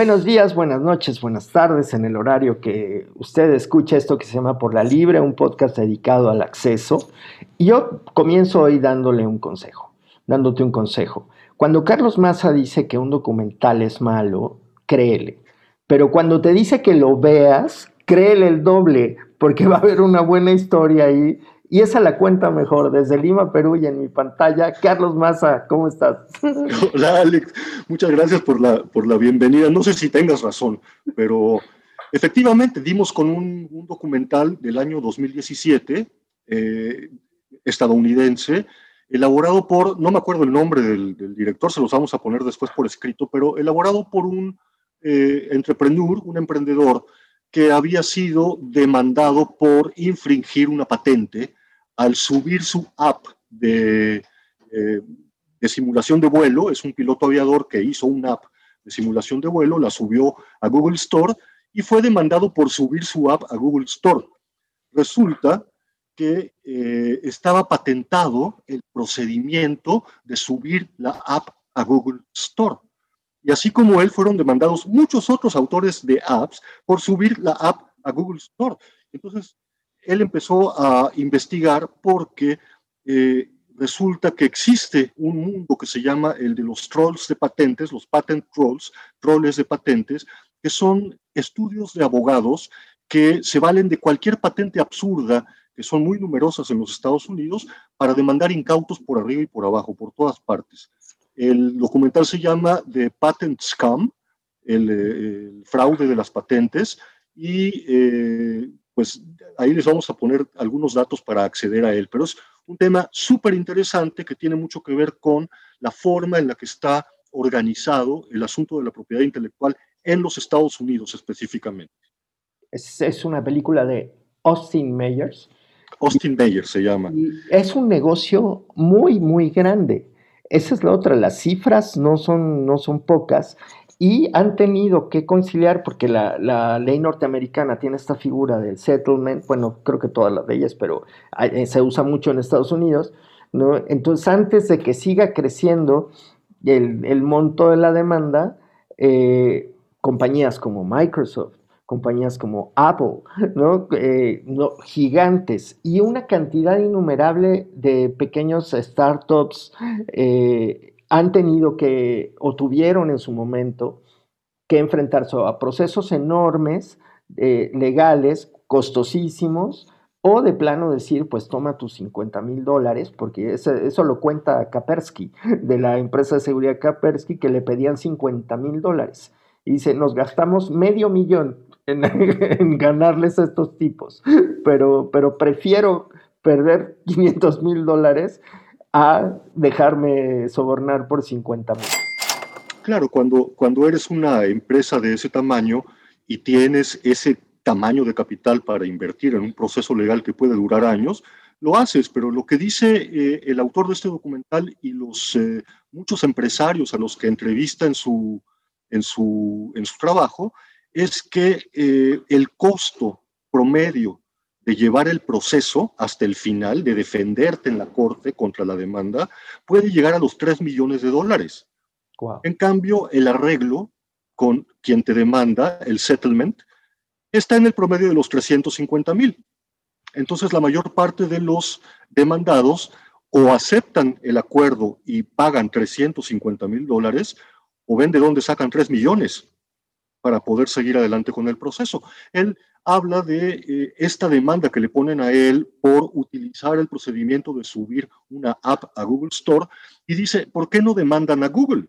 Buenos días, buenas noches, buenas tardes en el horario que usted escucha esto que se llama Por la Libre, un podcast dedicado al acceso. Y yo comienzo hoy dándole un consejo, dándote un consejo. Cuando Carlos Massa dice que un documental es malo, créele. Pero cuando te dice que lo veas, créele el doble, porque va a haber una buena historia ahí y esa la cuenta mejor desde Lima, Perú y en mi pantalla. Carlos Maza, ¿cómo estás? Hola Alex, muchas gracias por la, por la bienvenida. No sé si tengas razón, pero efectivamente dimos con un, documental del año 2017, eh, estadounidense, elaborado por, no me acuerdo el nombre del, director, se los vamos a poner después por escrito, pero elaborado por un eh, entrepreneur, un emprendedor que había sido demandado por infringir una patente al subir su app de, eh, de simulación de vuelo, es un piloto aviador que hizo una app de simulación de vuelo, la subió a Google Store y fue demandado por subir su app a Google Store. Resulta que eh, estaba patentado el procedimiento de subir la app a Google Store. Y así como él, fueron demandados muchos otros autores de apps por subir la app a Google Store. Entonces, él empezó a investigar porque eh, resulta que existe un mundo que se llama el de los trolls de patentes, los patent trolls, trolls de patentes, que son estudios de abogados que se valen de cualquier patente absurda, que son muy numerosas en los Estados Unidos, para demandar incautos por arriba y por abajo, por todas partes. El documental se llama The Patent Scam, el, fraude de las patentes, y eh, pues ahí les vamos a poner algunos datos para acceder a él, pero es un tema súper interesante que tiene mucho que ver con la forma en la que está organizado el asunto de la propiedad intelectual en los Estados Unidos específicamente. Es, una película de Austin Meyers. Austin Meyers se llama. es un negocio muy, muy grande. Esa es la otra, las cifras no son, no son pocas y han tenido que conciliar, porque la, ley norteamericana tiene esta figura del settlement, bueno, creo que todas las leyes, pero eh, se usa mucho en Estados Unidos, ¿no? Entonces, antes de que siga creciendo el, monto de la demanda, eh, compañías como Microsoft, compañías como Apple. Eh, ¿no? gigantes y una cantidad innumerable de pequeños startups han tenido que, o tuvieron en su momento, que enfrentarse a procesos enormes, eh, legales, costosísimos, o de plano decir, pues toma tus 50 mil dólares, porque eso, lo cuenta Kapersky, de la empresa de seguridad Kapersky, que le pedían 50 mil dólares. Y dice, nos gastamos medio millón en, en, ganarles a estos tipos, pero, pero prefiero perder 500 mil dólares a dejarme sobornar por 50 mil. Claro, cuando, cuando eres una empresa de ese tamaño y tienes ese tamaño de capital para invertir en un proceso legal que puede durar años, lo haces, pero lo que dice eh, el autor de este documental y los eh, muchos empresarios a los que entrevista en su, en su, en su trabajo es que eh, el costo promedio de llevar el proceso hasta el final, de defenderte en la corte contra la demanda, puede llegar a los 3 millones de dólares. En cambio, el arreglo con quien te demanda, el settlement, está en el promedio de los 350 mil. Entonces, la mayor parte de los demandados o aceptan el acuerdo y pagan 350 mil dólares, o ven de dónde sacan 3 millones para poder seguir adelante con el proceso. Él habla de eh, esta demanda que le ponen a él por utilizar el procedimiento de subir una app a Google Store y dice, ¿por qué no demandan a Google?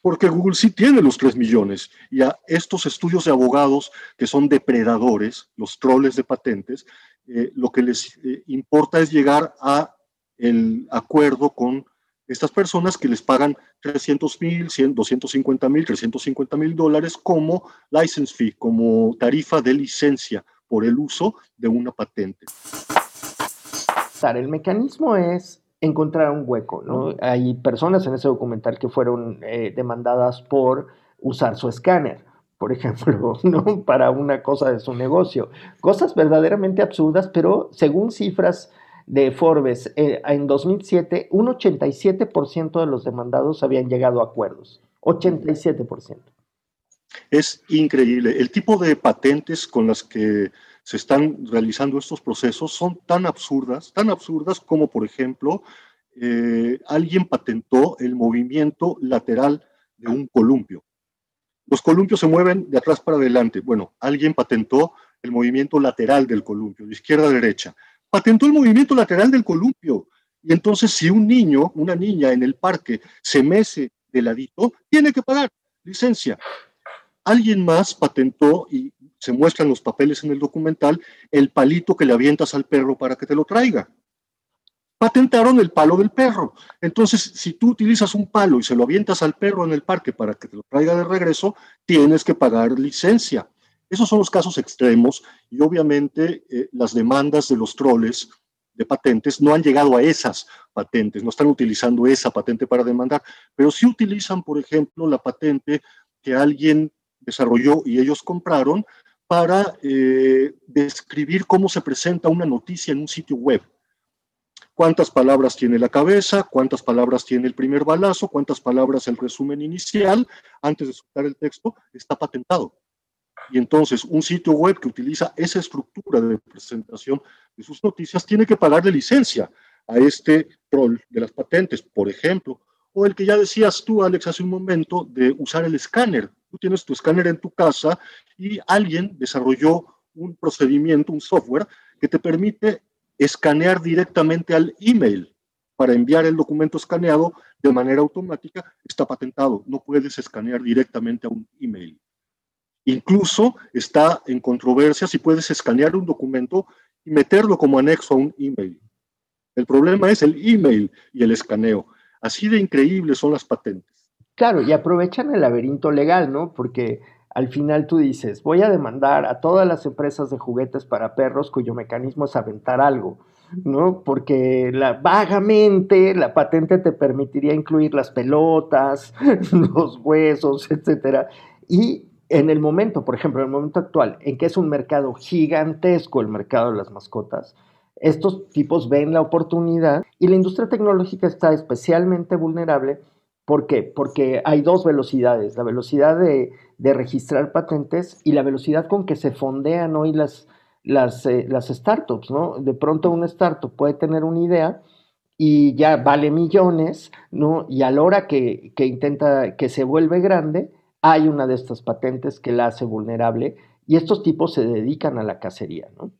Porque Google sí tiene los 3 millones y a estos estudios de abogados que son depredadores, los troles de patentes, eh, lo que les eh, importa es llegar a el acuerdo con estas personas que les pagan 300 mil, 250 mil, 350 mil dólares como license fee, como tarifa de licencia por el uso de una patente. El mecanismo es encontrar un hueco, ¿no? Hay personas en ese documental que fueron eh, demandadas por usar su escáner, por ejemplo, ¿no? Para una cosa de su negocio. Cosas verdaderamente absurdas, pero según cifras de Forbes, eh, en 2007, un 87% de los demandados habían llegado a acuerdos. 87%. Es increíble. El tipo de patentes con las que se están realizando estos procesos son tan absurdas, tan absurdas como, por ejemplo, eh, alguien patentó el movimiento lateral de un columpio. Los columpios se mueven de atrás para adelante. Bueno, alguien patentó el movimiento lateral del columpio, de izquierda a derecha. Patentó el movimiento lateral del columpio. Y entonces, si un niño, una niña en el parque se mece de ladito, tiene que pagar licencia. Alguien más patentó, y se muestran los papeles en el documental, el palito que le avientas al perro para que te lo traiga. Patentaron el palo del perro. Entonces, si tú utilizas un palo y se lo avientas al perro en el parque para que te lo traiga de regreso, tienes que pagar licencia. Esos son los casos extremos y obviamente eh, las demandas de los troles de patentes no han llegado a esas patentes, no están utilizando esa patente para demandar, pero sí utilizan, por ejemplo, la patente que alguien desarrolló y ellos compraron para eh, describir cómo se presenta una noticia en un sitio web. Cuántas palabras tiene la cabeza, cuántas palabras tiene el primer balazo, cuántas palabras el resumen inicial, antes de soltar el texto, está patentado. Y entonces un sitio web que utiliza esa estructura de presentación de sus noticias tiene que pagar de licencia a este troll de las patentes, por ejemplo, o el que ya decías tú, Alex, hace un momento, de usar el escáner. Tú tienes tu escáner en tu casa y alguien desarrolló un procedimiento, un software que te permite escanear directamente al email para enviar el documento escaneado de manera automática. Está patentado, no puedes escanear directamente a un email. Incluso está en controversia si puedes escanear un documento y meterlo como anexo a un email. El problema es el email y el escaneo. Así de increíbles son las patentes. Claro, y aprovechan el laberinto legal, ¿no? Porque al final tú dices, voy a demandar a todas las empresas de juguetes para perros cuyo mecanismo es aventar algo, ¿no? Porque la, vagamente la patente te permitiría incluir las pelotas, los huesos, etcétera. Y en el momento, por ejemplo, en el momento actual, en que es un mercado gigantesco el mercado de las mascotas, estos tipos ven la oportunidad y la industria tecnológica está especialmente vulnerable. ¿Por qué? Porque hay dos velocidades, la velocidad de, registrar patentes y la velocidad con que se fondean hoy las, eh, startups. De pronto una startup puede tener una idea y ya vale millones. Y a la hora que, que intenta, que se vuelve grande, hay una de estas patentes que la hace vulnerable y estos tipos se dedican a la cacería, ¿no?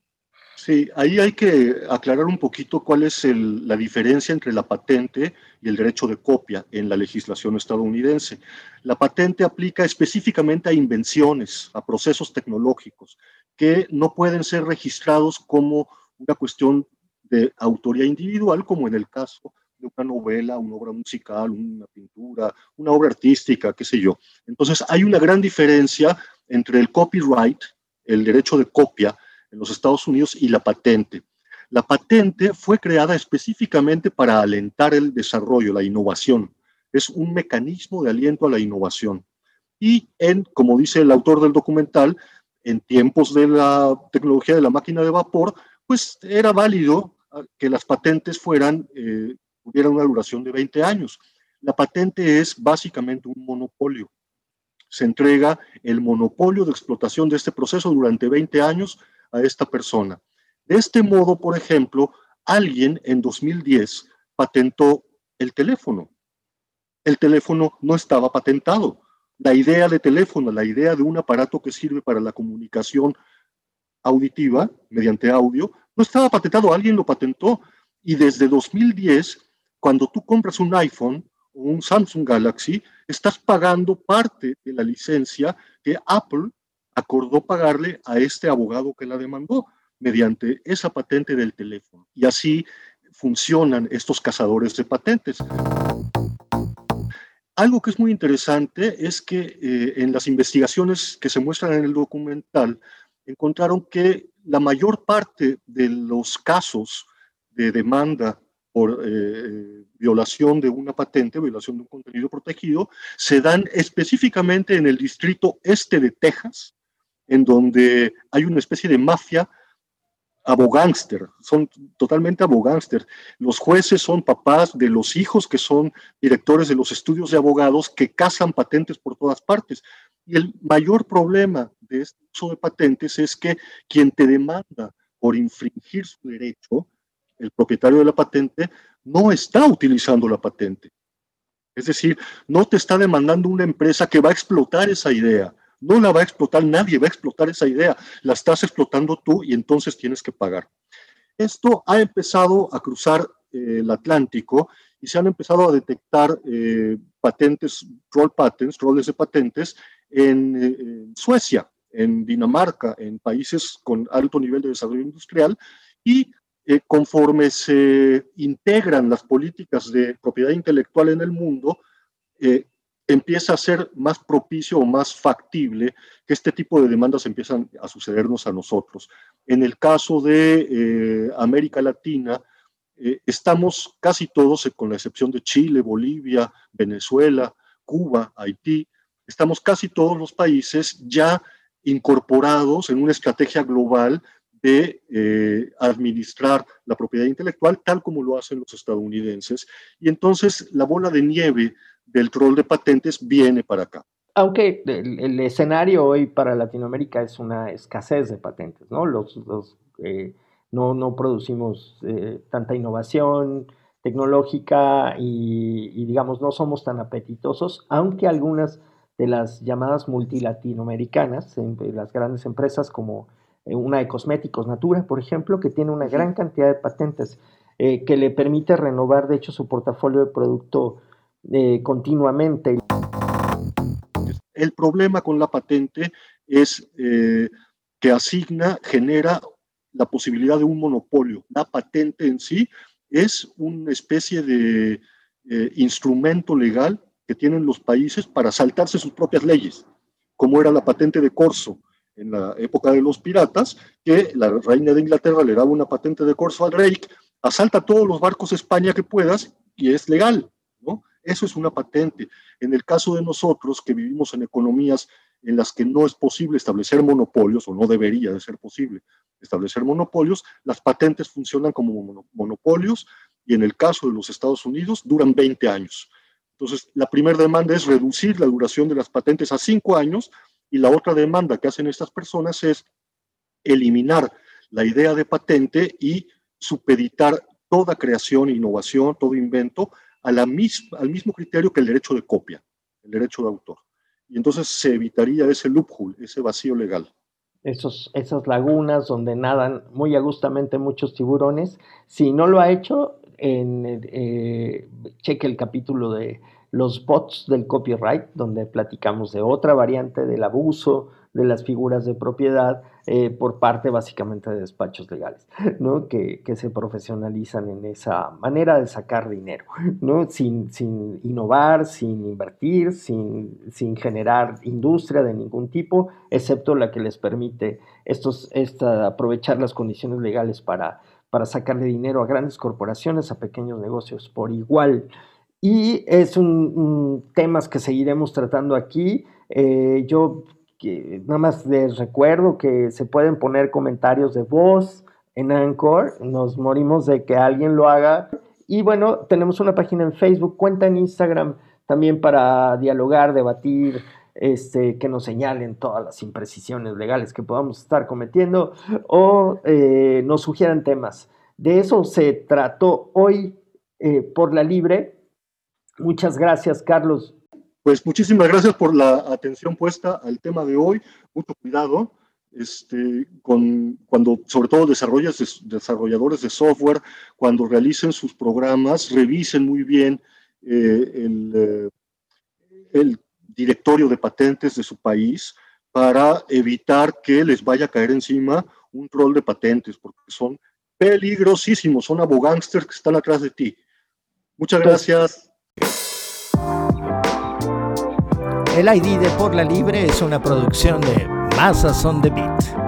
Sí, ahí hay que aclarar un poquito cuál es la diferencia entre la patente y el derecho de copia en la legislación estadounidense. La patente aplica específicamente a invenciones, a procesos tecnológicos, que no pueden ser registrados como una cuestión de autoría individual, como en el caso de una novela, una obra musical, una pintura, una obra artística, qué sé yo. Entonces, hay una gran diferencia entre el copyright, el derecho de copia, en los Estados Unidos y la patente. La patente fue creada específicamente para alentar el desarrollo, la innovación. Es un mecanismo de aliento a la innovación. Y en, como dice el autor del documental, en tiempos de la tecnología de la máquina de vapor, pues era válido ah, que las patentes fueran, eh, tuvieran una duración de 20 años. La patente es básicamente un monopolio. Se entrega el monopolio de explotación de este proceso durante 20 años a esta persona. De este modo, por ejemplo, alguien en 2010 patentó el teléfono. El teléfono no estaba patentado. La idea de teléfono, la idea de un aparato que sirve para la comunicación auditiva mediante audio, no estaba patentado, alguien lo patentó. Y desde 2010, cuando tú compras un iPhone o un Samsung Galaxy, estás pagando parte de la licencia que Apple acordó pagarle a este abogado que la demandó mediante esa patente del teléfono. Y así funcionan estos cazadores de patentes. Algo que es muy interesante es que eh, en las investigaciones que se muestran en el documental, encontraron que la mayor parte de los casos de demanda por eh, violación de una patente, violación de un contenido protegido, se dan específicamente en el distrito este de Texas, en donde hay una especie de mafia abogánster, son totalmente abogánster. Los jueces son papás de los hijos que son directores de los estudios de abogados que cazan patentes por todas partes. Y el mayor problema de este uso de patentes es que quien te demanda por infringir su derecho, el propietario de la patente, no está utilizando la patente. Es decir, no te está demandando una empresa que va a explotar esa idea. No la va a explotar nadie, va a explotar esa idea. La estás explotando tú y entonces tienes que pagar. Esto ha empezado a cruzar eh, el Atlántico y se han empezado a detectar eh, patentes, roll patents, roles de patentes eh, en Suecia, en Dinamarca, en países con alto nivel de desarrollo industrial y eh, conforme se integran las políticas de propiedad intelectual en el mundo, eh, empieza a ser más propicio o más factible que este tipo de demandas empiezan a sucedernos a nosotros. En el caso de eh, América Latina, estamos casi todos, con la excepción de Chile, Bolivia, Venezuela, Cuba, Haití, estamos casi todos los países ya incorporados en una estrategia global de eh, administrar la propiedad intelectual tal como lo hacen los estadounidenses. Y entonces la bola de nieve del troll de patentes viene para acá. Aunque el, escenario hoy para Latinoamérica es una escasez de patentes, ¿no? Los, eh, no, no, producimos eh, tanta innovación tecnológica y, digamos, no somos tan apetitosos, aunque algunas de las llamadas multilatinoamericanas, las grandes empresas como una de cosméticos Natura, por ejemplo, que tiene una gran cantidad de patentes eh, que le permite renovar, de hecho, su portafolio de producto eh, continuamente. El problema con la patente es que asigna, genera la posibilidad de un monopolio. La patente en sí es una especie de instrumento legal que tienen los países para saltarse sus propias leyes, como era la patente de corso en la época de los piratas, que la reina de Inglaterra le daba una patente de corso al rey, asalta todos los barcos de España que puedas y es legal, ¿no? Eso es una patente. En el caso de nosotros, que vivimos en economías en las que no es posible establecer monopolios, o no debería de ser posible establecer monopolios, las patentes funcionan como monopolios y en el caso de los Estados Unidos duran 20 años. Entonces, la primera demanda es reducir la duración de las patentes a 5 años y la otra demanda que hacen estas personas es eliminar la idea de patente y supeditar toda creación, innovación, todo invento al mismo criterio que el derecho de copia, el derecho de autor. Y entonces se evitaría ese loophole, ese vacío legal. Esos, esas lagunas donde nadan muy agustamente muchos tiburones. Si no lo ha hecho, eh, cheque el capítulo de los bots del copyright, donde platicamos de otra variante del abuso de las figuras de propiedad eh, por parte básicamente de despachos legales, ¿no? que, se profesionalizan en esa manera de sacar dinero, ¿no? sin, sin innovar, sin invertir, sin, sin, generar industria de ningún tipo, excepto la que les permite estos, esta, aprovechar las condiciones legales para, para sacarle dinero a grandes corporaciones, a pequeños negocios por igual. Y es un, temas que seguiremos tratando aquí. Eh, yo nada más les recuerdo que se pueden poner comentarios de voz en Anchor. Nos morimos de que alguien lo haga. Y bueno, tenemos una página en Facebook, cuenta en Instagram también para dialogar, debatir, este, que nos señalen todas las imprecisiones legales que podamos estar cometiendo o eh, nos sugieran temas. De eso se trató hoy eh, por la libre. Muchas gracias, Carlos. Pues muchísimas gracias por la atención puesta al tema de hoy. Mucho cuidado. Este, con, cuando sobre todo desarrolladores de software, cuando realicen sus programas, revisen muy bien eh, el, eh, el, directorio de patentes de su país para evitar que les vaya a caer encima un troll de patentes, porque son peligrosísimos, son abogánsters que están atrás de ti. Muchas gracias. El ID de Por la Libre es una producción de Masas on the Beat.